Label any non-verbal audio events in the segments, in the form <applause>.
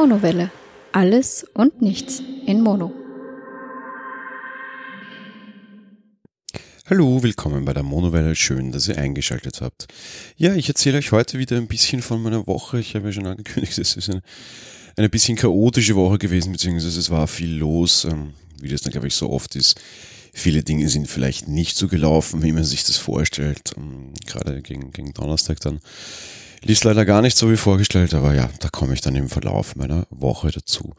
Monowelle. Alles und nichts in Mono. Hallo, willkommen bei der Monowelle. Schön, dass ihr eingeschaltet habt. Ja, ich erzähle euch heute wieder ein bisschen von meiner Woche. Ich habe ja schon angekündigt, <laughs> es ist eine, eine bisschen chaotische Woche gewesen, beziehungsweise es war viel los, ähm, wie das dann, glaube ich, so oft ist. Viele Dinge sind vielleicht nicht so gelaufen, wie man sich das vorstellt. Ähm, gerade gegen, gegen Donnerstag dann lief leider gar nicht so wie vorgestellt, aber ja, da komme ich dann im Verlauf meiner Woche dazu.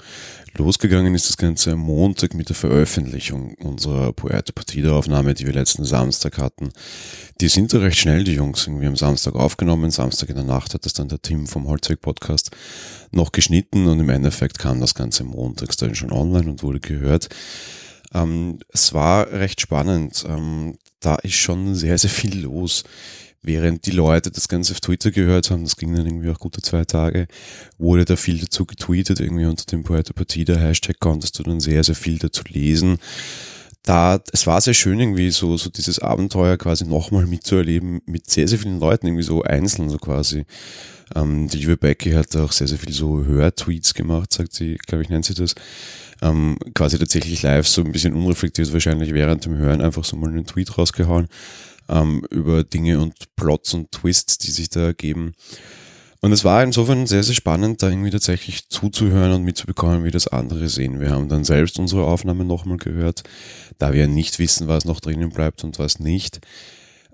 Losgegangen ist das Ganze am Montag mit der Veröffentlichung unserer Puerto Partida Aufnahme, die wir letzten Samstag hatten. Die sind da recht schnell, die Jungs, irgendwie am Samstag aufgenommen. Samstag in der Nacht hat das dann der Tim vom Holzweg Podcast noch geschnitten und im Endeffekt kam das Ganze montags dann schon online und wurde gehört. Ähm, es war recht spannend. Ähm, da ist schon sehr, sehr viel los während die Leute das Ganze auf Twitter gehört haben, das ging dann irgendwie auch gute zwei Tage, wurde da viel dazu getweetet, irgendwie unter dem Puerto Partida Hashtag konntest du dann sehr, sehr viel dazu lesen. Da, es war sehr schön irgendwie so, so dieses Abenteuer quasi nochmal mitzuerleben mit sehr, sehr vielen Leuten, irgendwie so einzeln so quasi. Ähm, die liebe Becky hat auch sehr, sehr viel so Hörtweets gemacht, sagt sie, glaube ich, nennt sie das. Ähm, quasi tatsächlich live so ein bisschen unreflektiert wahrscheinlich während dem Hören einfach so mal einen Tweet rausgehauen ähm, über Dinge und Plots und Twists, die sich da ergeben. Und es war insofern sehr, sehr spannend, da irgendwie tatsächlich zuzuhören und mitzubekommen, wie das andere sehen. Wir haben dann selbst unsere Aufnahme nochmal gehört, da wir nicht wissen, was noch drinnen bleibt und was nicht.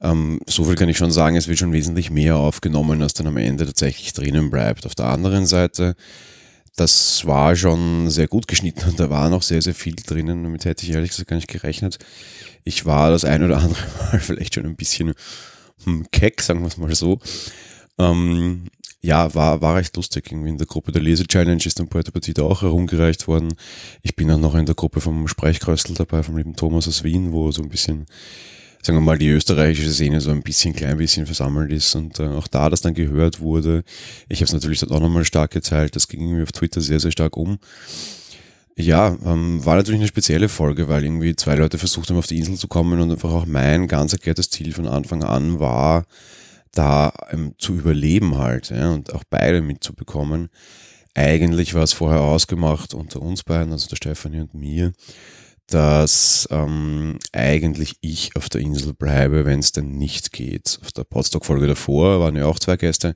Ähm, so viel kann ich schon sagen, es wird schon wesentlich mehr aufgenommen, als dann am Ende tatsächlich drinnen bleibt. Auf der anderen Seite, das war schon sehr gut geschnitten und da war noch sehr, sehr viel drinnen. Damit hätte ich ehrlich gesagt gar nicht gerechnet ich war das ein oder andere <laughs> Mal vielleicht schon ein bisschen hm, keck, sagen wir es mal so. Ähm, ja, war, war recht lustig. Irgendwie in der Gruppe der Lese-Challenge ist dann Puerto Partida auch herumgereicht worden. Ich bin dann noch in der Gruppe vom Sprechkröstel dabei, vom lieben Thomas aus Wien, wo so ein bisschen, sagen wir mal, die österreichische Szene so ein bisschen, klein bisschen versammelt ist und äh, auch da das dann gehört wurde. Ich habe es natürlich dort auch nochmal stark geteilt. Das ging irgendwie auf Twitter sehr, sehr stark um. Ja, ähm, war natürlich eine spezielle Folge, weil irgendwie zwei Leute versucht haben, auf die Insel zu kommen und einfach auch mein ganz erklärtes Ziel von Anfang an war, da ähm, zu überleben halt ja, und auch beide mitzubekommen. Eigentlich war es vorher ausgemacht unter uns beiden, also der Stefanie und mir, dass ähm, eigentlich ich auf der Insel bleibe, wenn es denn nicht geht. Auf der Podstock-Folge davor waren ja auch zwei Gäste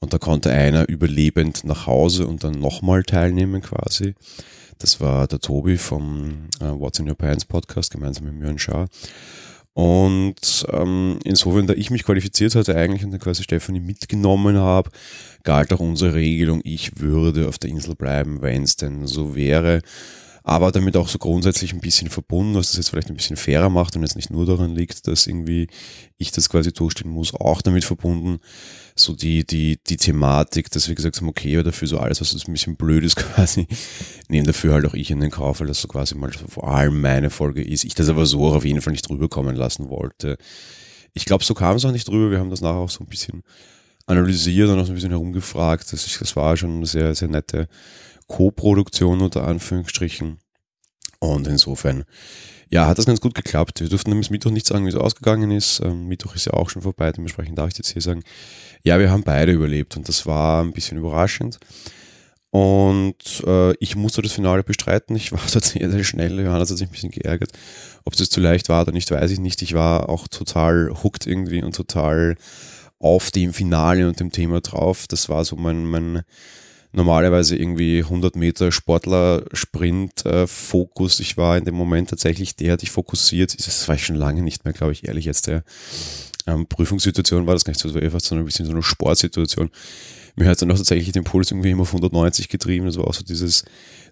und da konnte einer überlebend nach Hause und dann nochmal teilnehmen quasi. Das war der Tobi vom äh, What's in Your Pants Podcast gemeinsam mit Mjörn Schaar. Und ähm, insofern, da ich mich qualifiziert hatte eigentlich und dann quasi Stefanie mitgenommen habe, galt auch unsere Regelung, ich würde auf der Insel bleiben, wenn es denn so wäre aber damit auch so grundsätzlich ein bisschen verbunden, was das jetzt vielleicht ein bisschen fairer macht und jetzt nicht nur daran liegt, dass irgendwie ich das quasi durchstehen muss, auch damit verbunden, so die, die, die Thematik, dass wir gesagt haben, okay, dafür so alles, was uns ein bisschen blöd ist <laughs> quasi, nehmen dafür halt auch ich in den Kauf, weil das so quasi mal vor allem meine Folge ist. Ich das aber so auch auf jeden Fall nicht drüber kommen lassen wollte. Ich glaube, so kam es auch nicht drüber. Wir haben das nachher auch so ein bisschen analysiert und auch so ein bisschen herumgefragt. Das, das war schon eine sehr, sehr nette Co-Produktion unter Anführungsstrichen. Und insofern, ja, hat das ganz gut geklappt. Wir durften nämlich Mittwoch nicht sagen, wie es ausgegangen ist. Ähm, Mittwoch ist ja auch schon vorbei, dementsprechend darf ich jetzt hier sagen, ja, wir haben beide überlebt und das war ein bisschen überraschend. Und äh, ich musste das Finale bestreiten. Ich war <laughs> dort sehr, sehr schnell. Johannes hat sich ein bisschen geärgert. Ob es zu leicht war oder nicht, weiß ich nicht. Ich war auch total hooked irgendwie und total auf dem Finale und dem Thema drauf. Das war so mein, mein normalerweise irgendwie 100 Meter Sportler-Sprint-Fokus. ich war in dem Moment tatsächlich der, der dich fokussiert. Das war ich schon lange nicht mehr, glaube ich, ehrlich jetzt. Der ähm, Prüfungssituation war das gar nicht so, einfach so ein bisschen so eine Sportsituation. Mir hat dann auch tatsächlich den Puls irgendwie immer auf 190 getrieben. Das war auch so dieses,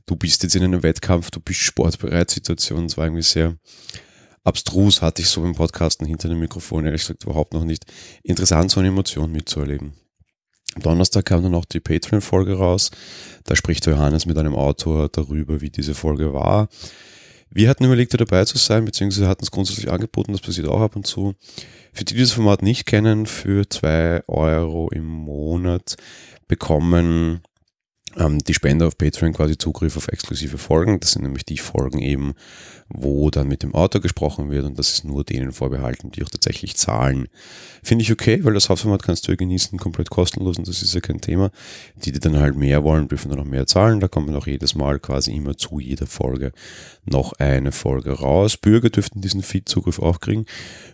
du bist jetzt in einem Wettkampf, du bist sportbereit Situation. Das war irgendwie sehr abstrus, hatte ich so beim Podcasten hinter dem Mikrofon, ehrlich gesagt, überhaupt noch nicht. Interessant, so eine Emotion mitzuerleben. Am Donnerstag kam dann auch die Patreon-Folge raus. Da spricht Johannes mit einem Autor darüber, wie diese Folge war. Wir hatten überlegt, da dabei zu sein, beziehungsweise hatten es grundsätzlich angeboten, das passiert auch ab und zu. Für die, die das Format nicht kennen, für zwei Euro im Monat bekommen ähm, die Spender auf Patreon quasi Zugriff auf exklusive Folgen. Das sind nämlich die Folgen eben, wo dann mit dem Autor gesprochen wird und das ist nur denen vorbehalten, die auch tatsächlich zahlen. Finde ich okay, weil das Hauptformat kannst du ja genießen, komplett kostenlos und das ist ja kein Thema. Die, die dann halt mehr wollen, dürfen dann noch mehr zahlen. Da kommt man auch jedes Mal quasi immer zu jeder Folge noch eine Folge raus. Bürger dürften diesen Feed-Zugriff auch kriegen.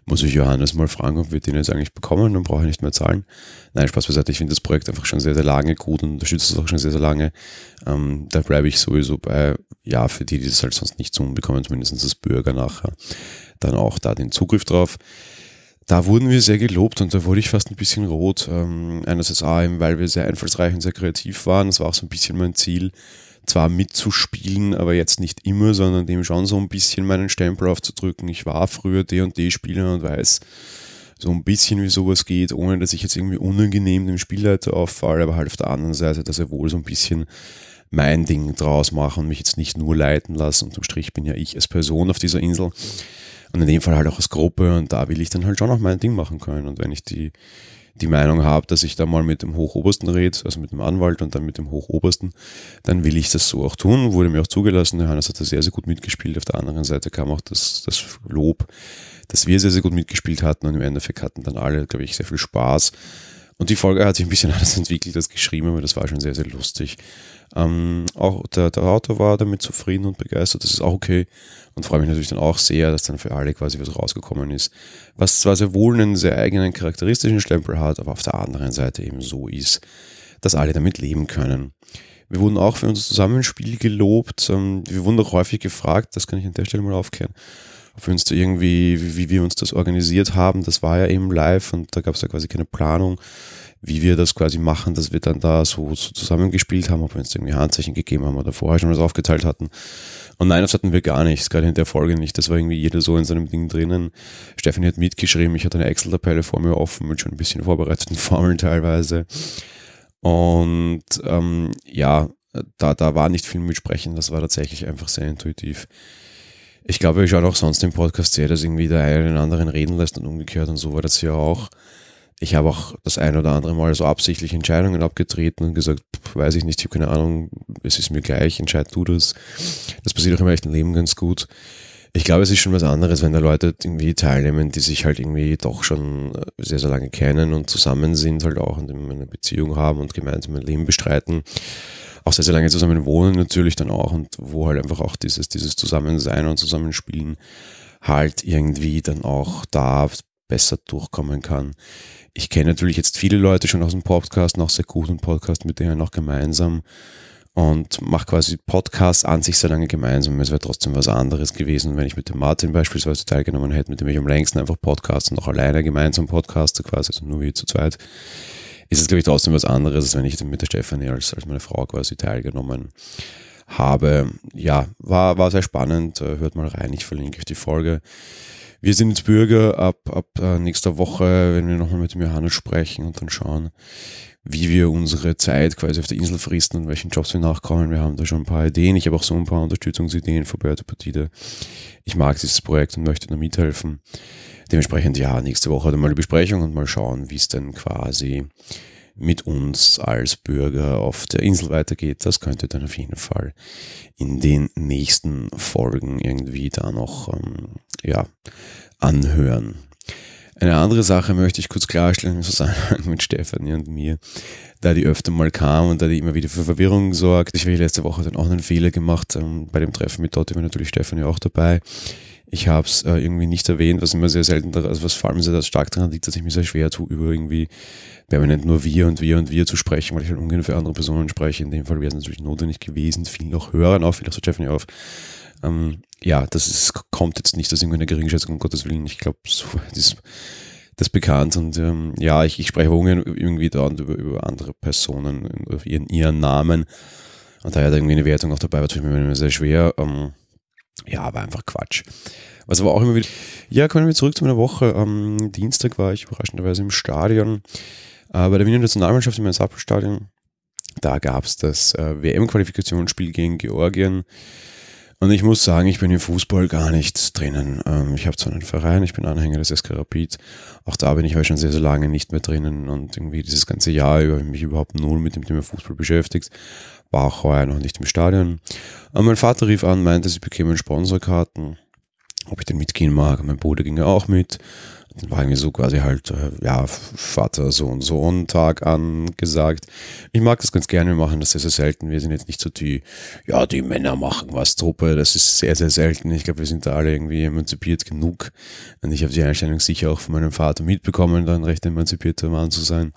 Muss ich Johannes mal fragen, ob wir den jetzt eigentlich bekommen, dann brauche ich nicht mehr zahlen. Nein, Spaß beiseite, ich finde das Projekt einfach schon sehr, sehr lange gut und unterstütze es auch schon sehr, sehr lange. Ähm, da bleibe ich sowieso bei, ja, für die, die das halt sonst nicht tun, bekommen zumindest als Bürger nachher dann auch da den Zugriff drauf. Da wurden wir sehr gelobt und da wurde ich fast ein bisschen rot. Ähm, einerseits auch, weil wir sehr einfallsreich und sehr kreativ waren. Das war auch so ein bisschen mein Ziel, zwar mitzuspielen, aber jetzt nicht immer, sondern dem schon so ein bisschen meinen Stempel aufzudrücken. Ich war früher D&D-Spieler und weiß so ein bisschen, wie sowas geht, ohne dass ich jetzt irgendwie unangenehm dem Spielleiter auffalle, aber halt auf der anderen Seite, dass er wohl so ein bisschen mein Ding draus mache und mich jetzt nicht nur leiten lasse. Unterm Strich bin ja ich als Person auf dieser Insel und in dem Fall halt auch als Gruppe und da will ich dann halt schon auch mein Ding machen können. Und wenn ich die die Meinung habe, dass ich da mal mit dem Hochobersten rede, also mit dem Anwalt und dann mit dem Hochobersten, dann will ich das so auch tun. Wurde mir auch zugelassen. Johannes hat da sehr, sehr gut mitgespielt. Auf der anderen Seite kam auch das, das Lob, dass wir sehr, sehr gut mitgespielt hatten und im Endeffekt hatten dann alle, glaube ich, sehr viel Spaß. Und die Folge hat sich ein bisschen anders entwickelt als geschrieben, aber das war schon sehr, sehr lustig. Ähm, auch der, der Autor war damit zufrieden und begeistert, das ist auch okay. Und freue mich natürlich dann auch sehr, dass dann für alle quasi was rausgekommen ist. Was zwar sehr wohl einen sehr eigenen charakteristischen Stempel hat, aber auf der anderen Seite eben so ist, dass alle damit leben können. Wir wurden auch für unser Zusammenspiel gelobt. Ähm, wir wurden auch häufig gefragt, das kann ich an der Stelle mal aufklären, ob wir uns da irgendwie, wie, wir uns das organisiert haben. Das war ja eben live und da gab es ja quasi keine Planung wie wir das quasi machen, dass wir dann da so, so zusammengespielt haben, ob wir uns irgendwie Handzeichen gegeben haben oder vorher schon was aufgeteilt hatten. Und nein, das hatten wir gar nicht, gerade in der Folge nicht. Das war irgendwie jeder so in seinem Ding drinnen. Stephanie hat mitgeschrieben, ich hatte eine Excel-Tabelle vor mir offen mit schon ein bisschen vorbereiteten <laughs> Formeln teilweise. Und ähm, ja, da, da war nicht viel mitsprechen, das war tatsächlich einfach sehr intuitiv. Ich glaube, ich schaue auch sonst im Podcast sehr, dass irgendwie der eine den anderen reden lässt und umgekehrt und so war das ja auch. Ich habe auch das ein oder andere Mal so absichtlich Entscheidungen abgetreten und gesagt, weiß ich nicht, ich habe keine Ahnung, es ist mir gleich, entscheid du das. Das passiert auch im echten Leben ganz gut. Ich glaube, es ist schon was anderes, wenn da Leute irgendwie teilnehmen, die sich halt irgendwie doch schon äh, sehr, sehr lange kennen und zusammen sind, halt auch und eine Beziehung haben und gemeinsam ein Leben bestreiten. Auch sehr, sehr lange zusammen wohnen natürlich dann auch und wo halt einfach auch dieses, dieses Zusammensein und Zusammenspielen halt irgendwie dann auch da besser durchkommen kann ich kenne natürlich jetzt viele Leute schon aus dem Podcast, noch sehr guten Podcast mit denen noch gemeinsam und mache quasi Podcasts an sich sehr lange gemeinsam. Es wäre trotzdem was anderes gewesen, wenn ich mit dem Martin beispielsweise teilgenommen hätte, mit dem ich am längsten einfach Podcast und auch alleine gemeinsam podcaste, quasi, also nur wie zu zweit. Ist es, glaube ich, trotzdem was anderes, als wenn ich mit der Stefanie als, als meine Frau quasi teilgenommen habe. Ja, war, war sehr spannend. Hört mal rein, ich verlinke euch die Folge. Wir sind jetzt Bürger ab, ab äh, nächster Woche, wenn wir nochmal mit dem Johannes sprechen und dann schauen, wie wir unsere Zeit quasi auf der Insel fristen und welchen Jobs wir nachkommen. Wir haben da schon ein paar Ideen. Ich habe auch so ein paar Unterstützungsideen für Börde Partide. Ich mag dieses Projekt und möchte da mithelfen. Dementsprechend, ja, nächste Woche dann mal die Besprechung und mal schauen, wie es denn quasi mit uns als Bürger auf der Insel weitergeht. Das könnte dann auf jeden Fall in den nächsten Folgen irgendwie da noch ähm, ja, anhören. Eine andere Sache möchte ich kurz klarstellen im Zusammenhang mit Stefanie und mir, da die öfter mal kam und da die immer wieder für Verwirrung sorgt. Ich habe letzte Woche dann auch einen Fehler gemacht. Ähm, bei dem Treffen mit Dotti war natürlich Stefanie auch dabei. Ich habe es äh, irgendwie nicht erwähnt, was immer sehr selten, also was vor allem sehr stark daran liegt, dass ich mir sehr schwer tue, über irgendwie permanent nur wir und wir und wir zu sprechen, weil ich halt ungern für andere Personen spreche. In dem Fall wäre es natürlich notwendig gewesen, vielen auch Hörern auf, vielleicht so Stephanie auf. Ähm, ja, das ist, kommt jetzt nicht aus irgendeiner Geringschätzung, um Gottes Willen. Ich glaube, so <laughs> ist das bekannt und ähm, ja, ich, ich spreche ungern irgendwie da und über, über andere Personen, über ihren, ihren Namen. Und daher da irgendwie eine Wertung auch dabei war, ich mir immer sehr schwer. Ähm, ja, war einfach Quatsch. Was aber auch immer wieder. Ja, kommen wir zurück zu meiner Woche. Am Dienstag war ich überraschenderweise im Stadion. Äh, bei der Wiener Nationalmannschaft im Sappelstadion. Da gab es das äh, WM-Qualifikationsspiel gegen Georgien. Und ich muss sagen, ich bin im Fußball gar nicht drinnen. Ähm, ich habe zwar einen Verein, ich bin Anhänger des SK Rapid. Auch da bin ich aber schon sehr, sehr lange nicht mehr drinnen und irgendwie dieses ganze Jahr über mich überhaupt null mit dem Thema Fußball beschäftigt war auch heuer noch nicht im Stadion. Aber mein Vater rief an, meinte, sie bekämen Sponsorkarten. ob ich denn mitgehen mag. Mein Bruder ging ja auch mit. Dann war irgendwie so quasi halt, äh, ja, Vater, Sohn, Sohn, Tag angesagt. Ich mag das ganz gerne, wir machen das sehr, sehr selten. Wir sind jetzt nicht so die, ja, die Männer machen was Truppe. Das ist sehr, sehr selten. Ich glaube, wir sind da alle irgendwie emanzipiert genug. Und ich habe die Einstellung sicher auch von meinem Vater mitbekommen, dann recht emanzipierter Mann zu sein.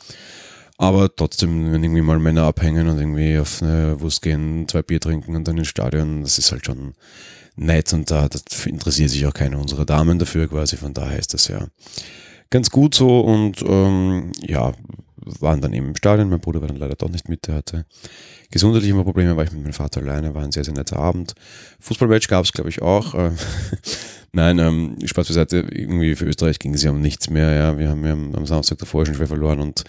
Aber trotzdem, wenn irgendwie mal Männer abhängen und irgendwie auf eine Wurst gehen, zwei Bier trinken und dann ins Stadion, das ist halt schon nett und da interessiert sich auch keine unserer Damen dafür quasi. Von daher ist das ja ganz gut so und ähm, ja, waren dann eben im Stadion. Mein Bruder war dann leider doch nicht mit, der hatte gesundheitliche Probleme, war ich mit meinem Vater alleine, war ein sehr, sehr netter Abend. Fußballmatch gab es, glaube ich, auch. Äh, <laughs> Nein, ähm, Spaß beiseite, irgendwie für Österreich ging es ja um nichts mehr. Ja. Wir haben ja am Samstag davor schon schwer verloren und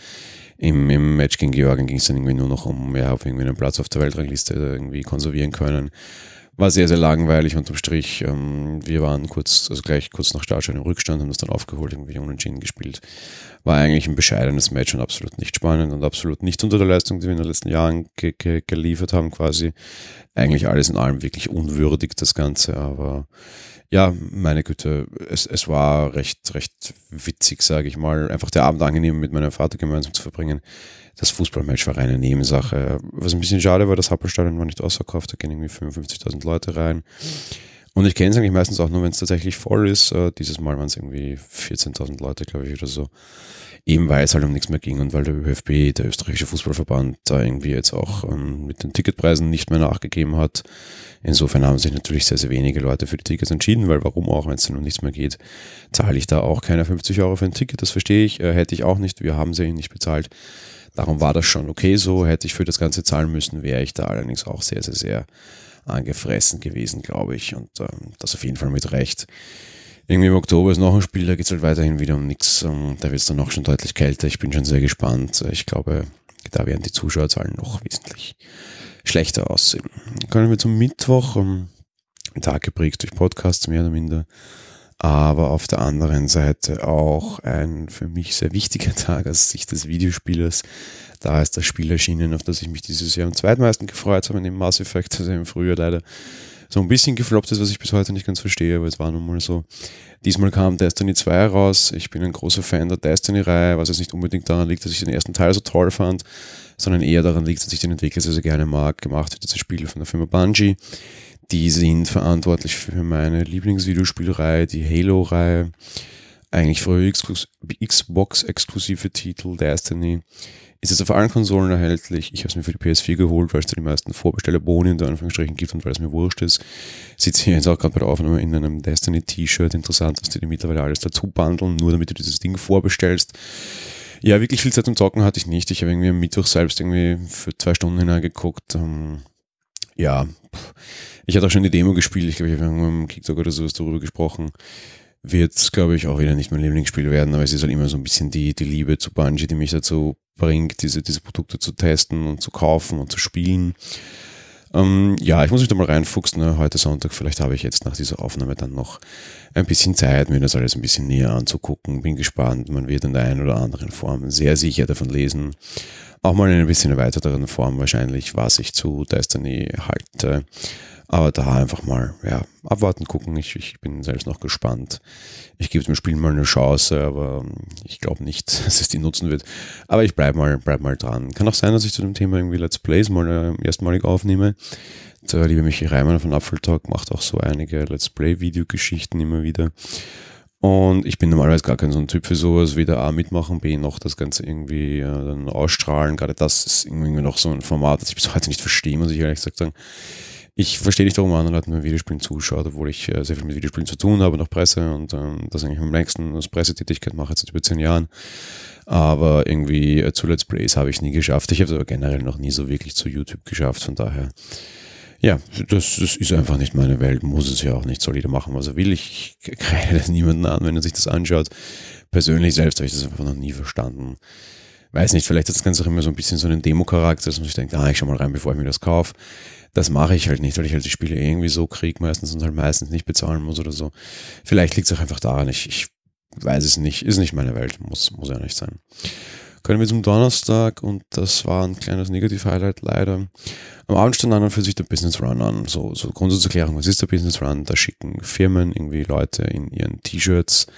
im, im Match gegen Georgien ging es dann irgendwie nur noch um, ja, auf irgendwie einen Platz auf der Weltrangliste irgendwie konservieren können. War sehr, sehr langweilig unterm Strich. Ähm, wir waren kurz, also gleich kurz nach Startschein im Rückstand, haben das dann aufgeholt, irgendwie unentschieden gespielt. War eigentlich ein bescheidenes Match und absolut nicht spannend und absolut nicht unter der Leistung, die wir in den letzten Jahren ge ge geliefert haben, quasi. Eigentlich alles in allem wirklich unwürdig, das Ganze, aber ja, meine Güte, es, es war recht, recht witzig, sage ich mal. Einfach der Abend angenehm mit meinem Vater gemeinsam zu verbringen. Das Fußballmatch war reine Nebensache. Was ein bisschen schade war, das Happelstadion war nicht ausverkauft, da gehen irgendwie 55.000 Leute rein. Und ich kenne es eigentlich meistens auch nur, wenn es tatsächlich voll ist. Äh, dieses Mal waren es irgendwie 14.000 Leute, glaube ich, oder so. Eben weil es halt um nichts mehr ging und weil der ÖFB, der österreichische Fußballverband, da irgendwie jetzt auch ähm, mit den Ticketpreisen nicht mehr nachgegeben hat. Insofern haben sich natürlich sehr, sehr wenige Leute für die Tickets entschieden, weil warum auch, wenn es dann um nichts mehr geht, zahle ich da auch keine 50 Euro für ein Ticket, das verstehe ich, äh, hätte ich auch nicht, wir haben sie nicht bezahlt. Darum war das schon okay so, hätte ich für das Ganze zahlen müssen, wäre ich da allerdings auch sehr, sehr, sehr angefressen gewesen, glaube ich. Und ähm, das auf jeden Fall mit Recht irgendwie im Oktober ist noch ein Spiel, da geht es halt weiterhin wieder um nichts. Ähm, da wird es dann noch schon deutlich kälter. Ich bin schon sehr gespannt. Ich glaube, da werden die Zuschauerzahlen noch wesentlich schlechter aussehen. Kommen wir zum Mittwoch. Um, ähm, Tag geprägt durch Podcasts, mehr oder minder. Aber auf der anderen Seite auch ein für mich sehr wichtiger <laughs> Tag aus Sicht des Videospielers. Da ist das Spiel erschienen, auf das ich mich dieses Jahr am zweitmeisten gefreut habe, neben Mass Effect, also im Frühjahr leider so ein bisschen gefloppt ist, was ich bis heute nicht ganz verstehe, aber es war nun mal so. Diesmal kam Destiny 2 raus. Ich bin ein großer Fan der Destiny-Reihe, was jetzt nicht unbedingt daran liegt, dass ich den ersten Teil so toll fand, sondern eher daran liegt, dass ich den Entwickler sehr, sehr gerne mag. Gemacht wird dieses Spiel von der Firma Bungie. Die sind verantwortlich für meine Lieblingsvideospielreihe, die Halo-Reihe. Eigentlich früher Xbox-exklusive Titel, Destiny ist es auf allen Konsolen erhältlich. Ich habe es mir für die PS4 geholt, weil es da die meisten Vorbestellerboni in Anführungsstrichen gibt und weil es mir wurscht ist. Sitze hier jetzt auch gerade bei der Aufnahme in einem Destiny-T-Shirt. Interessant, dass die, die mittlerweile alles dazu bundeln, nur damit du dieses Ding vorbestellst. Ja, wirklich viel Zeit zum Zocken hatte ich nicht. Ich habe irgendwie am Mittwoch selbst irgendwie für zwei Stunden hineingeguckt. Ähm, ja, ich hatte auch schon die Demo gespielt. Ich glaube, ich habe im Kicktalk oder sowas darüber gesprochen wird, glaube ich, auch wieder nicht mein Lieblingsspiel werden, aber es ist halt immer so ein bisschen die, die Liebe zu Bungie, die mich dazu bringt, diese, diese Produkte zu testen und zu kaufen und zu spielen. Ähm, ja, ich muss mich da mal reinfuchsen. Ne? Heute Sonntag, vielleicht habe ich jetzt nach dieser Aufnahme dann noch ein bisschen Zeit, mir das alles ein bisschen näher anzugucken. Bin gespannt. Man wird in der einen oder anderen Form sehr sicher davon lesen. Auch mal in ein bisschen erweiterteren Form wahrscheinlich, was ich zu Destiny halte. Aber da einfach mal, ja, abwarten, gucken. Ich, ich bin selbst noch gespannt. Ich gebe dem Spiel mal eine Chance, aber ähm, ich glaube nicht, <laughs> dass es die nutzen wird. Aber ich bleibe mal, bleib mal dran. Kann auch sein, dass ich zu dem Thema irgendwie Let's Plays mal äh, erstmalig aufnehme. Der liebe Michi Reimann von Apfeltalk macht auch so einige Let's Play-Videogeschichten immer wieder. Und ich bin normalerweise gar kein so ein Typ für sowas, weder A mitmachen, B noch das Ganze irgendwie äh, dann ausstrahlen. Gerade das ist irgendwie noch so ein Format, das ich bis heute nicht verstehe, muss ich ehrlich gesagt sagen. Ich verstehe nicht, warum andere Leute mir Videospielen zuschaut, obwohl ich äh, sehr viel mit Videospielen zu tun habe, noch Presse und ähm, das eigentlich am längsten als Pressetätigkeit mache, seit über zehn Jahren. Aber irgendwie äh, zu Let's Plays habe ich nie geschafft. Ich habe es aber generell noch nie so wirklich zu YouTube geschafft, von daher ja, das, das ist einfach nicht meine Welt, muss es ja auch nicht, soll jeder machen, was er will. Ich kreide niemanden an, wenn er sich das anschaut. Persönlich selbst habe ich das einfach noch nie verstanden. Weiß nicht, vielleicht hat das Ganze auch immer so ein bisschen so einen Demo-Charakter, dass man sich denkt, ah, ich schau mal rein, bevor ich mir das kaufe. Das mache ich halt nicht, weil ich halt die Spiele irgendwie so kriege meistens und halt meistens nicht bezahlen muss oder so. Vielleicht liegt es auch einfach daran, ich, ich weiß es nicht, ist nicht meine Welt, muss, muss ja nicht sein. Kommen wir zum Donnerstag und das war ein kleines Negativ-Highlight leider. Am Abend stand an und für sich der Business Run an. So, so Grundsatzerklärung, was ist der Business Run? Da schicken Firmen irgendwie Leute in ihren T-Shirts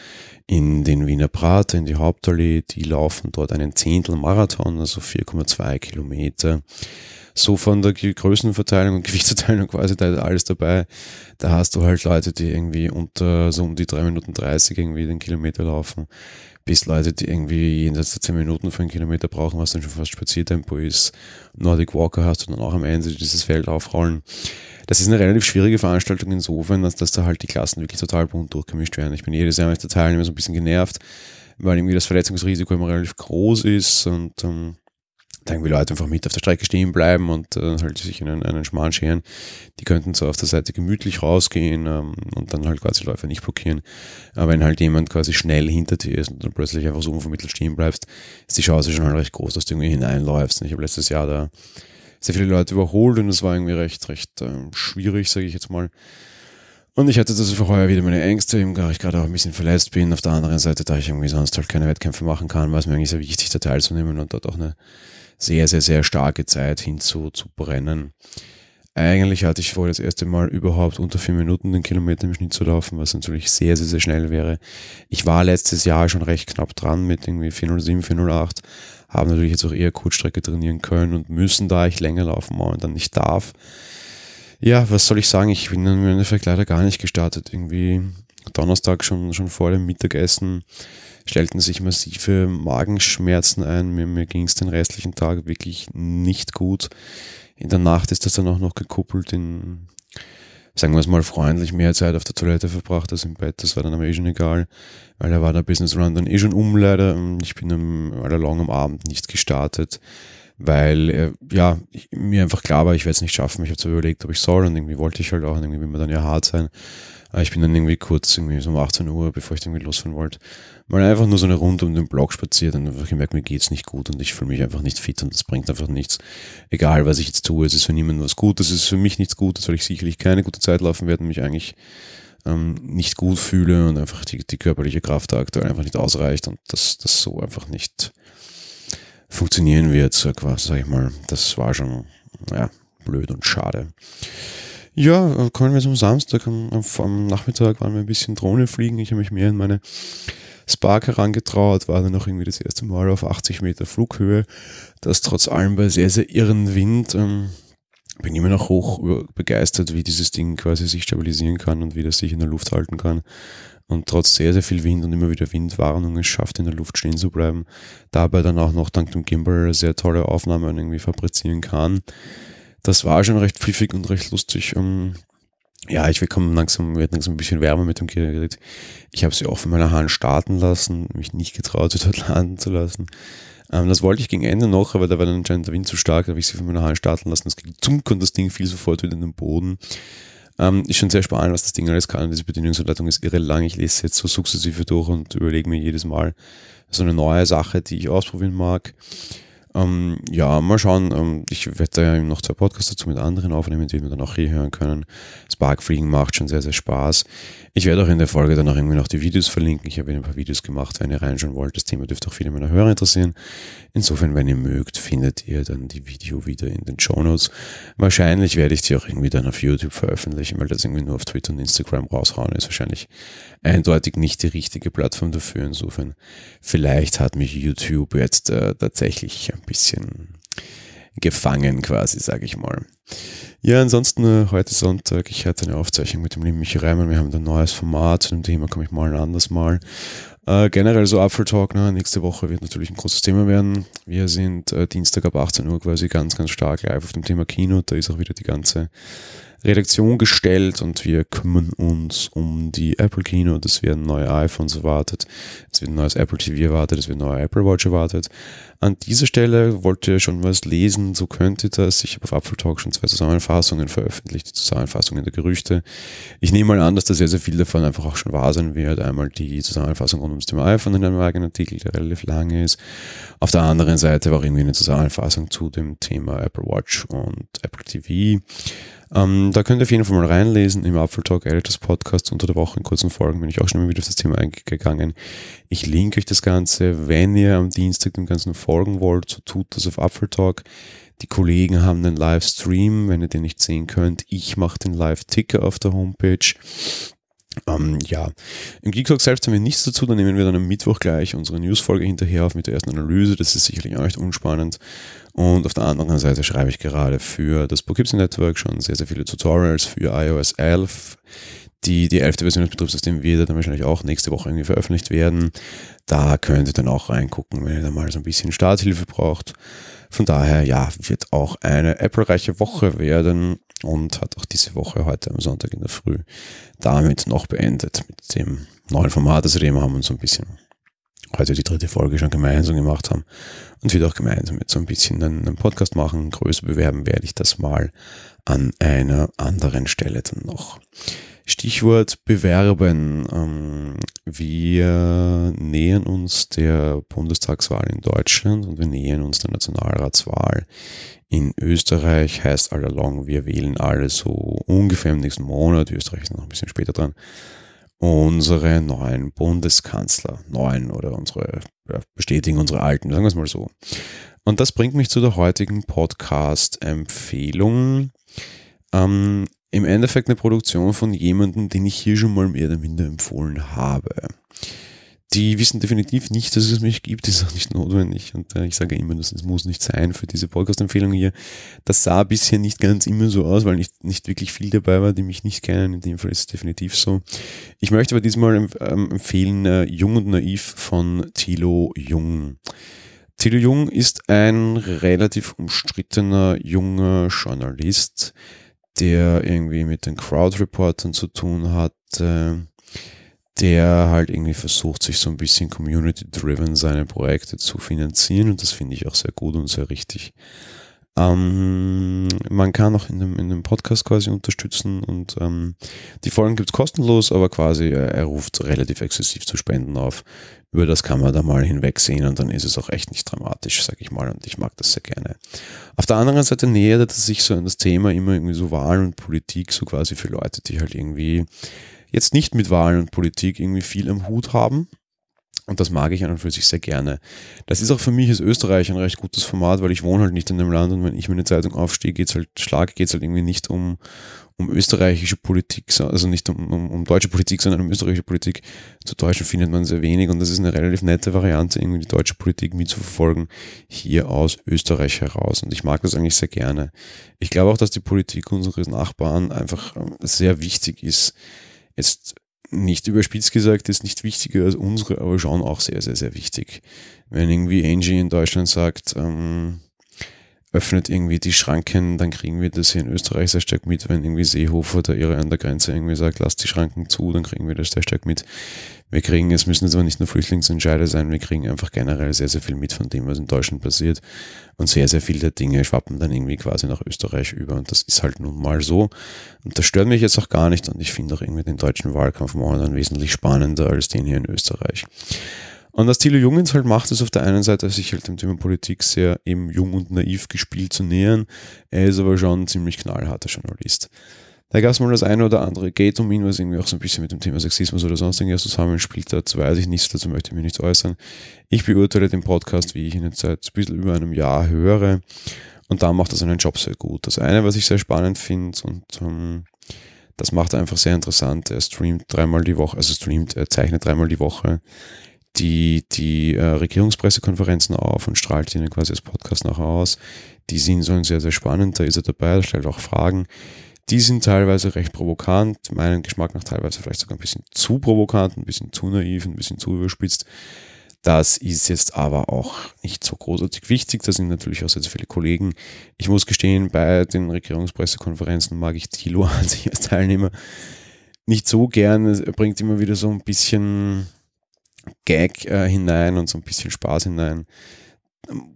in den Wiener Prater, in die Hauptallee, die laufen dort einen Zehntel Marathon, also 4,2 Kilometer so von der Größenverteilung und <laughs> Gewichtsverteilung quasi da ist alles dabei. Da hast du halt Leute, die irgendwie unter so um die drei Minuten 30 irgendwie den Kilometer laufen, bis Leute, die irgendwie jenseits der 10 Minuten für einen Kilometer brauchen, was dann schon fast Spaziertempo ist. Nordic Walker hast du dann auch am Ende dieses Feld aufrollen. Das ist eine relativ schwierige Veranstaltung insofern, dass, dass da halt die Klassen wirklich total bunt durchgemischt werden. Ich bin jedes Jahr mit der Teilnehmer so ein bisschen genervt, weil irgendwie das Verletzungsrisiko immer relativ groß ist und ähm, irgendwie Leute einfach mit auf der Strecke stehen bleiben und äh, halt sich in einen, einen Schmarrn scheren. Die könnten so auf der Seite gemütlich rausgehen ähm, und dann halt quasi Läufer nicht blockieren. Aber wenn halt jemand quasi schnell hinter dir ist und dann plötzlich einfach so unvermittelt stehen bleibst, ist die Chance schon halt recht groß, dass du irgendwie hineinläufst. Und ich habe letztes Jahr da sehr viele Leute überholt und es war irgendwie recht, recht äh, schwierig, sage ich jetzt mal. Und ich hatte das für heuer wieder meine Ängste, eben da ich gerade auch ein bisschen verletzt bin. Auf der anderen Seite, da ich irgendwie sonst halt keine Wettkämpfe machen kann, war es mir eigentlich sehr wichtig, da teilzunehmen und dort auch eine sehr, sehr, sehr starke Zeit hinzubrennen. Eigentlich hatte ich vor, das erste Mal überhaupt unter vier Minuten den Kilometer im Schnitt zu laufen, was natürlich sehr, sehr, sehr schnell wäre. Ich war letztes Jahr schon recht knapp dran mit irgendwie 407, 408, habe natürlich jetzt auch eher Kurzstrecke trainieren können und müssen, da ich länger laufen momentan nicht darf. Ja, was soll ich sagen? Ich bin dann im Endeffekt leider gar nicht gestartet. Irgendwie Donnerstag schon, schon vor dem Mittagessen stellten sich massive Magenschmerzen ein. Mir, mir ging es den restlichen Tag wirklich nicht gut. In der Nacht ist das dann auch noch gekuppelt in, sagen wir es mal freundlich, mehr Zeit auf der Toilette verbracht als im Bett. Das war dann aber eh schon egal, weil da war der Business Run dann eh schon um leider. Ich bin am, allalong am Abend nicht gestartet weil äh, ja, mir einfach klar war, ich werde es nicht schaffen. Ich habe zwar überlegt, ob ich soll und irgendwie wollte ich halt auch und irgendwie will man dann ja hart sein. Aber ich bin dann irgendwie kurz, irgendwie so um 18 Uhr, bevor ich irgendwie losfahren wollte, mal einfach nur so eine Runde um den Block spaziert und einfach gemerkt, mir geht's nicht gut und ich fühle mich einfach nicht fit und das bringt einfach nichts. Egal, was ich jetzt tue, es ist für niemanden was Gutes, es ist für mich nichts Gutes, weil ich sicherlich keine gute Zeit laufen werde und mich eigentlich ähm, nicht gut fühle und einfach die, die körperliche Kraft aktuell einfach nicht ausreicht und das, das so einfach nicht funktionieren wird, so quasi, sag ich mal. Das war schon, ja, blöd und schade. Ja, äh, kommen wir zum Samstag. Am, am, Nachmittag waren wir ein bisschen Drohne fliegen. Ich habe mich mehr in meine Spark herangetraut, war dann noch irgendwie das erste Mal auf 80 Meter Flughöhe. Das trotz allem bei sehr, sehr irren Wind. Ähm, bin immer noch hoch begeistert, wie dieses Ding quasi sich stabilisieren kann und wie das sich in der Luft halten kann. Und trotz sehr, sehr viel Wind und immer wieder Windwarnungen schafft, in der Luft stehen zu bleiben. Dabei dann auch noch dank dem Gimbal sehr tolle Aufnahmen irgendwie fabrizieren kann das war schon recht pfiffig und recht lustig. Ähm, ja, ich bekomme langsam, wird langsam ein bisschen wärmer mit dem Gerät. Ich habe sie auch von meiner Hand starten lassen, mich nicht getraut, sie dort <laughs> landen zu lassen. Ähm, das wollte ich gegen Ende noch, aber da war dann anscheinend der Wind zu stark, da habe ich sie von meiner Hand starten lassen. Das ging zunk und das Ding fiel sofort wieder in den Boden. Ähm, ist schon sehr spannend, was das Ding alles kann. Diese Bedienungsanleitung ist irre lang. Ich lese jetzt so sukzessive durch und überlege mir jedes Mal so eine neue Sache, die ich ausprobieren mag. Ähm, ja, mal schauen. Ähm, ich werde da noch zwei Podcasts dazu mit anderen aufnehmen, die wir dann auch hier hören können. Sparkfliegen macht schon sehr, sehr Spaß. Ich werde auch in der Folge dann auch irgendwie noch die Videos verlinken. Ich habe ein paar Videos gemacht, wenn ihr reinschauen wollt. Das Thema dürfte auch viele meiner Hörer interessieren. Insofern, wenn ihr mögt, findet ihr dann die Video wieder in den Show Notes. Wahrscheinlich werde ich sie auch irgendwie dann auf YouTube veröffentlichen, weil das irgendwie nur auf Twitter und Instagram raushauen ist. Wahrscheinlich eindeutig nicht die richtige Plattform dafür. Insofern, vielleicht hat mich YouTube jetzt äh, tatsächlich bisschen gefangen quasi, sage ich mal. Ja, ansonsten äh, heute Sonntag, ich hatte eine Aufzeichnung mit dem lieben Michi Reimann, wir haben ein neues Format, zu dem Thema komme ich mal ein anderes Mal. Äh, generell so Apfeltalk, ne? nächste Woche wird natürlich ein großes Thema werden. Wir sind äh, Dienstag ab 18 Uhr quasi ganz, ganz stark live auf dem Thema Kino, da ist auch wieder die ganze Redaktion gestellt und wir kümmern uns um die Apple Kino. Es werden neue iPhones erwartet, es wird ein neues Apple TV erwartet, es wird ein neuer Apple Watch erwartet. An dieser Stelle wollt ihr schon was lesen, so könnt ihr das. Ich habe auf Apple Talk schon zwei Zusammenfassungen veröffentlicht, die Zusammenfassungen der Gerüchte. Ich nehme mal an, dass da sehr, sehr viel davon einfach auch schon wahr sein wird. Einmal die Zusammenfassung rund ums Thema iPhone in einem eigenen Artikel, der relativ lang ist. Auf der anderen Seite war irgendwie eine Zusammenfassung zu dem Thema Apple Watch und Apple TV. Ähm, da könnt ihr auf jeden Fall mal reinlesen im Apfeltalk Editors Podcast unter der Woche in kurzen Folgen bin ich auch schon mal wieder auf das Thema eingegangen. Ich linke euch das Ganze, wenn ihr am Dienstag dem Ganzen folgen wollt, so tut das auf Apfeltalk. Die Kollegen haben einen Livestream, wenn ihr den nicht sehen könnt. Ich mache den Live-Ticker auf der Homepage. Ähm, ja, im Geektalk selbst haben wir nichts dazu, dann nehmen wir dann am Mittwoch gleich unsere Newsfolge hinterher auf mit der ersten Analyse, das ist sicherlich auch nicht unspannend. Und auf der anderen Seite schreibe ich gerade für das Poughkeepsie Network schon sehr, sehr viele Tutorials für iOS 11. Die, die 11. Version des Betriebssystems wird dann wahrscheinlich auch nächste Woche irgendwie veröffentlicht werden. Da könnt ihr dann auch reingucken, wenn ihr da mal so ein bisschen Starthilfe braucht. Von daher, ja, wird auch eine Apple-reiche Woche werden und hat auch diese Woche heute am Sonntag in der Früh damit noch beendet mit dem neuen Format, das wir eben haben und so ein bisschen heute die dritte Folge schon gemeinsam gemacht haben und wieder auch gemeinsam mit so ein bisschen einen Podcast machen. Größer bewerben werde ich das mal an einer anderen Stelle dann noch. Stichwort bewerben. Ähm, wir nähern uns der Bundestagswahl in Deutschland und wir nähern uns der Nationalratswahl in Österreich. Heißt all along, wir wählen alle so ungefähr im nächsten Monat. Österreich ist noch ein bisschen später dran. Unsere neuen Bundeskanzler, neuen oder unsere, ja, bestätigen unsere alten, sagen wir es mal so. Und das bringt mich zu der heutigen Podcast-Empfehlung. Ähm, im Endeffekt eine Produktion von jemandem, den ich hier schon mal mehr oder minder empfohlen habe. Die wissen definitiv nicht, dass es mich gibt, <laughs> ist auch nicht notwendig. Und äh, ich sage immer, das, das muss nicht sein für diese Podcast-Empfehlung hier. Das sah bisher nicht ganz immer so aus, weil nicht, nicht wirklich viel dabei war, die mich nicht kennen. In dem Fall ist es definitiv so. Ich möchte aber diesmal ähm, empfehlen äh, Jung und Naiv von Thilo Jung. Thilo Jung ist ein relativ umstrittener junger Journalist, der irgendwie mit den Crowd-Reportern zu tun hat, äh, der halt irgendwie versucht, sich so ein bisschen community-driven seine Projekte zu finanzieren und das finde ich auch sehr gut und sehr richtig. Ähm, man kann auch in dem, in dem Podcast quasi unterstützen und ähm, die Folgen gibt es kostenlos, aber quasi äh, er ruft relativ exzessiv zu Spenden auf. Über das kann man da mal hinwegsehen und dann ist es auch echt nicht dramatisch, sag ich mal, und ich mag das sehr gerne. Auf der anderen Seite nähert er sich so an das Thema immer irgendwie so Wahlen und Politik, so quasi für Leute, die halt irgendwie jetzt nicht mit Wahlen und Politik irgendwie viel im Hut haben. Und das mag ich an und für sich sehr gerne. Das ist auch für mich als Österreich ein recht gutes Format, weil ich wohne halt nicht in dem Land und wenn ich mir eine Zeitung aufstehe, geht's halt, schlag, geht's halt irgendwie nicht um, um österreichische Politik, also nicht um, um, um deutsche Politik, sondern um österreichische Politik. Zu Deutschen findet man sehr wenig und das ist eine relativ nette Variante, irgendwie die deutsche Politik mitzuverfolgen, hier aus Österreich heraus. Und ich mag das eigentlich sehr gerne. Ich glaube auch, dass die Politik unseres Nachbarn einfach ähm, sehr wichtig ist jetzt nicht überspitzt gesagt, ist nicht wichtiger als unsere, aber schon auch sehr, sehr, sehr wichtig. Wenn irgendwie Angie in Deutschland sagt, ähm, öffnet irgendwie die Schranken, dann kriegen wir das hier in Österreich sehr stark mit. Wenn irgendwie Seehofer da ihre an der Grenze irgendwie sagt, lasst die Schranken zu, dann kriegen wir das sehr stark mit. Wir kriegen, es müssen jetzt aber nicht nur Flüchtlingsentscheider sein, wir kriegen einfach generell sehr, sehr viel mit von dem, was in Deutschland passiert. Und sehr, sehr viele Dinge schwappen dann irgendwie quasi nach Österreich über. Und das ist halt nun mal so. Und das stört mich jetzt auch gar nicht. Und ich finde auch irgendwie den deutschen Wahlkampf momentan wesentlich spannender als den hier in Österreich. Und was Thilo Jungens halt macht, ist auf der einen Seite, sich halt dem Thema Politik sehr eben jung und naiv gespielt zu nähern. Er ist aber schon ein ziemlich knallharter Journalist. Da gab es mal das eine oder andere geht um ihn, was irgendwie auch so ein bisschen mit dem Thema Sexismus oder sonst irgendwas zusammenspielt. Dazu weiß ich nichts, dazu möchte ich mich nicht äußern. Ich beurteile den Podcast, wie ich ihn jetzt seit ein bisschen über einem Jahr höre. Und da macht er seinen Job sehr gut. Das eine, was ich sehr spannend finde und ähm, das macht er einfach sehr interessant. Er streamt dreimal die Woche, also streamt, er zeichnet dreimal die Woche die, die äh, Regierungspressekonferenzen auf und strahlt ihnen quasi als Podcast nachher aus. Die sind so sehr, sehr spannend. Da ist er dabei, er stellt auch Fragen. Die sind teilweise recht provokant, meinem Geschmack nach teilweise vielleicht sogar ein bisschen zu provokant, ein bisschen zu naiv, ein bisschen zu überspitzt. Das ist jetzt aber auch nicht so großartig wichtig. Da sind natürlich auch sehr, sehr viele Kollegen. Ich muss gestehen, bei den Regierungspressekonferenzen mag ich Thilo an <laughs> sich als Teilnehmer nicht so gern. Er bringt immer wieder so ein bisschen Gag äh, hinein und so ein bisschen Spaß hinein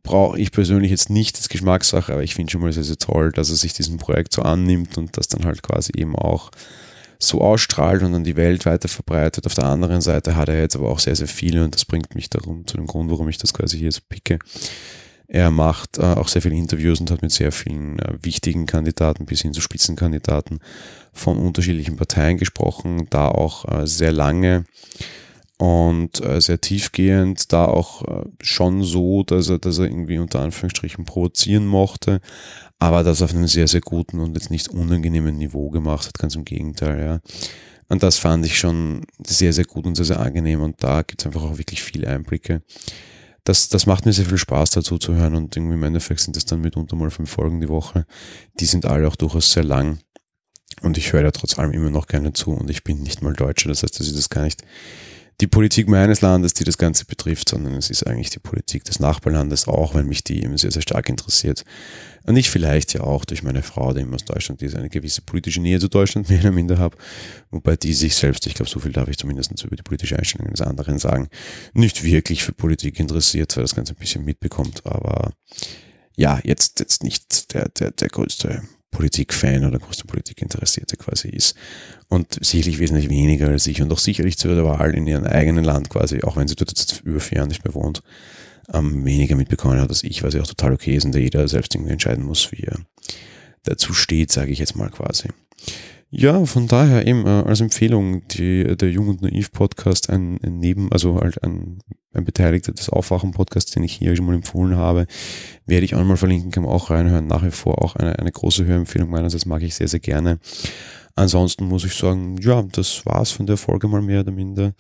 brauche ich persönlich jetzt nicht als Geschmackssache, aber ich finde schon mal sehr, sehr toll, dass er sich diesem Projekt so annimmt und das dann halt quasi eben auch so ausstrahlt und dann die Welt weiter verbreitet. Auf der anderen Seite hat er jetzt aber auch sehr, sehr viele und das bringt mich darum zu dem Grund, warum ich das quasi hier so picke. Er macht äh, auch sehr viele Interviews und hat mit sehr vielen äh, wichtigen Kandidaten bis hin zu Spitzenkandidaten von unterschiedlichen Parteien gesprochen, da auch äh, sehr lange und äh, sehr tiefgehend, da auch äh, schon so, dass er, dass er irgendwie unter Anführungsstrichen provozieren mochte, aber das auf einem sehr, sehr guten und jetzt nicht unangenehmen Niveau gemacht hat, ganz im Gegenteil, ja. Und das fand ich schon sehr, sehr gut und sehr, sehr angenehm und da gibt es einfach auch wirklich viele Einblicke. Das, das macht mir sehr viel Spaß dazu zu hören und irgendwie im Endeffekt sind das dann mitunter mal fünf Folgen die Woche. Die sind alle auch durchaus sehr lang und ich höre da trotz allem immer noch gerne zu und ich bin nicht mal Deutscher, das heißt, dass ich das gar nicht die Politik meines Landes, die das Ganze betrifft, sondern es ist eigentlich die Politik des Nachbarlandes, auch wenn mich die eben sehr, sehr stark interessiert. Und ich vielleicht ja auch durch meine Frau, die eben aus Deutschland ist, eine gewisse politische Nähe zu Deutschland <laughs> mehr oder minder habe, wobei die sich selbst, ich glaube, so viel darf ich zumindest über die politische Einstellung des anderen sagen, nicht wirklich für Politik interessiert, weil das Ganze ein bisschen mitbekommt, aber ja, jetzt, jetzt nicht der, der, der größte Politikfan oder größte Politikinteressierte quasi ist. Und sicherlich wesentlich weniger als ich und auch sicherlich zu der Wahl in ihrem eigenen Land quasi, auch wenn sie dort jetzt über vier Jahre nicht mehr wohnt, ähm, weniger mitbekommen hat als ich, was ja auch total okay ist und der jeder selbst irgendwie entscheiden muss, wie er dazu steht, sage ich jetzt mal quasi. Ja, von daher eben äh, als Empfehlung, die, der Jung und Naiv Podcast, ein, ein Neben, also halt ein, ein Beteiligter des Aufwachen Podcasts, den ich hier schon mal empfohlen habe, werde ich auch mal verlinken, kann man auch reinhören. Nach wie vor auch eine, eine große Hörempfehlung meinerseits, mag ich sehr, sehr gerne. Ansonsten muss ich sagen, ja, das war's von der Folge mal mehr oder minder.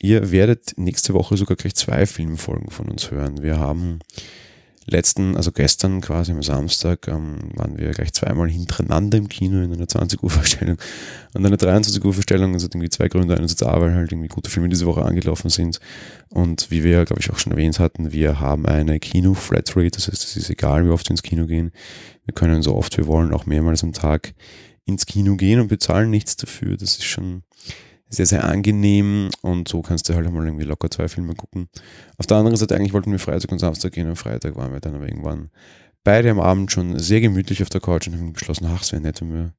Ihr werdet nächste Woche sogar gleich zwei Filmfolgen von uns hören. Wir haben letzten, also gestern quasi am Samstag, ähm, waren wir gleich zweimal hintereinander im Kino in einer 20 Uhr Vorstellung und einer 23 Uhr Vorstellung. Es hat irgendwie zwei Gründe. Einerseits A, weil halt irgendwie gute Filme diese Woche angelaufen sind. Und wie wir, glaube ich, auch schon erwähnt hatten, wir haben eine Kino-Flatrate. Das heißt, es ist egal, wie oft wir ins Kino gehen. Wir können so oft wir wollen, auch mehrmals am Tag ins Kino gehen und bezahlen nichts dafür. Das ist schon sehr, sehr angenehm und so kannst du halt einmal irgendwie locker zwei Filme gucken. Auf der anderen Seite, eigentlich wollten wir Freitag und Samstag gehen. Am Freitag waren wir dann aber irgendwann beide am Abend schon sehr gemütlich auf der Couch und haben beschlossen, ach, es wäre nett, wenn wir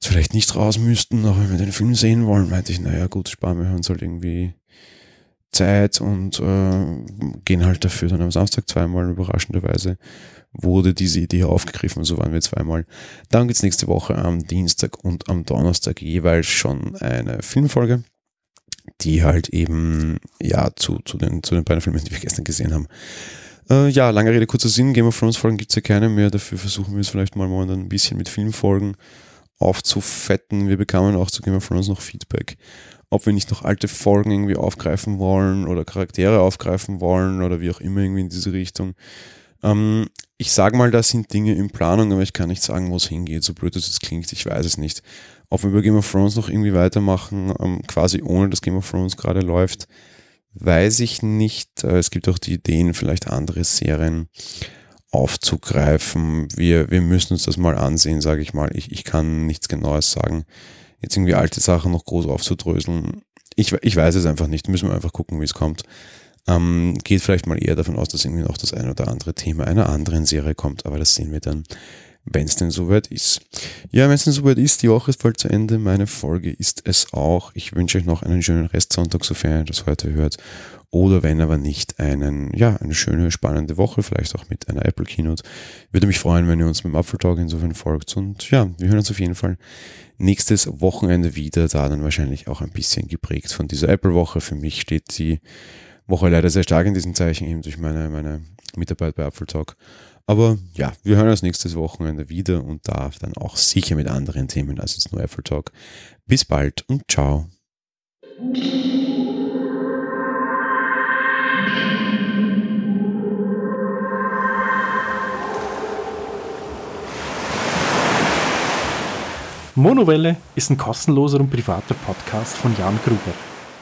vielleicht nicht raus müssten, aber wenn wir den Film sehen wollen, meinte ich, naja, gut, sparen wir uns halt irgendwie Zeit und äh, gehen halt dafür dann am Samstag zweimal überraschenderweise wurde diese Idee aufgegriffen, so waren wir zweimal. Dann geht's nächste Woche am Dienstag und am Donnerstag jeweils schon eine Filmfolge, die halt eben ja zu, zu, den, zu den beiden Filmen, die wir gestern gesehen haben. Äh, ja, lange Rede, kurzer Sinn, Game of Thrones Folgen gibt's ja keine mehr, dafür versuchen wir es vielleicht mal momentan ein bisschen mit Filmfolgen aufzufetten. Wir bekamen auch zu Game of Thrones noch Feedback ob wir nicht noch alte Folgen irgendwie aufgreifen wollen oder Charaktere aufgreifen wollen oder wie auch immer irgendwie in diese Richtung. Ähm, ich sage mal, da sind Dinge in Planung, aber ich kann nicht sagen, wo es hingeht. So blöd es klingt, ich weiß es nicht. Ob wir über Game of Thrones noch irgendwie weitermachen, ähm, quasi ohne dass Game of Thrones gerade läuft, weiß ich nicht. Äh, es gibt auch die Ideen, vielleicht andere Serien aufzugreifen. Wir, wir müssen uns das mal ansehen, sage ich mal. Ich, ich kann nichts Genaues sagen. Jetzt irgendwie alte Sachen noch groß aufzudröseln. Ich, ich weiß es einfach nicht. Müssen wir einfach gucken, wie es kommt. Ähm, geht vielleicht mal eher davon aus, dass irgendwie noch das ein oder andere Thema einer anderen Serie kommt, aber das sehen wir dann, wenn es denn soweit ist. Ja, wenn es denn soweit ist, die Woche ist bald zu Ende, meine Folge ist es auch. Ich wünsche euch noch einen schönen Restsonntag, sofern ihr das heute hört. Oder wenn aber nicht, einen, ja, eine schöne, spannende Woche, vielleicht auch mit einer Apple Keynote. Würde mich freuen, wenn ihr uns mit dem Apfel Talk insofern folgt. Und ja, wir hören uns auf jeden Fall nächstes Wochenende wieder, da dann wahrscheinlich auch ein bisschen geprägt von dieser Apple-Woche. Für mich steht die Woche leider sehr stark in diesen Zeichen, eben durch meine, meine Mitarbeit bei Apple Talk. Aber ja, wir hören uns nächstes Wochenende wieder und da dann auch sicher mit anderen Themen als jetzt nur Apple Talk. Bis bald und ciao. Monowelle ist ein kostenloser und privater Podcast von Jan Gruber.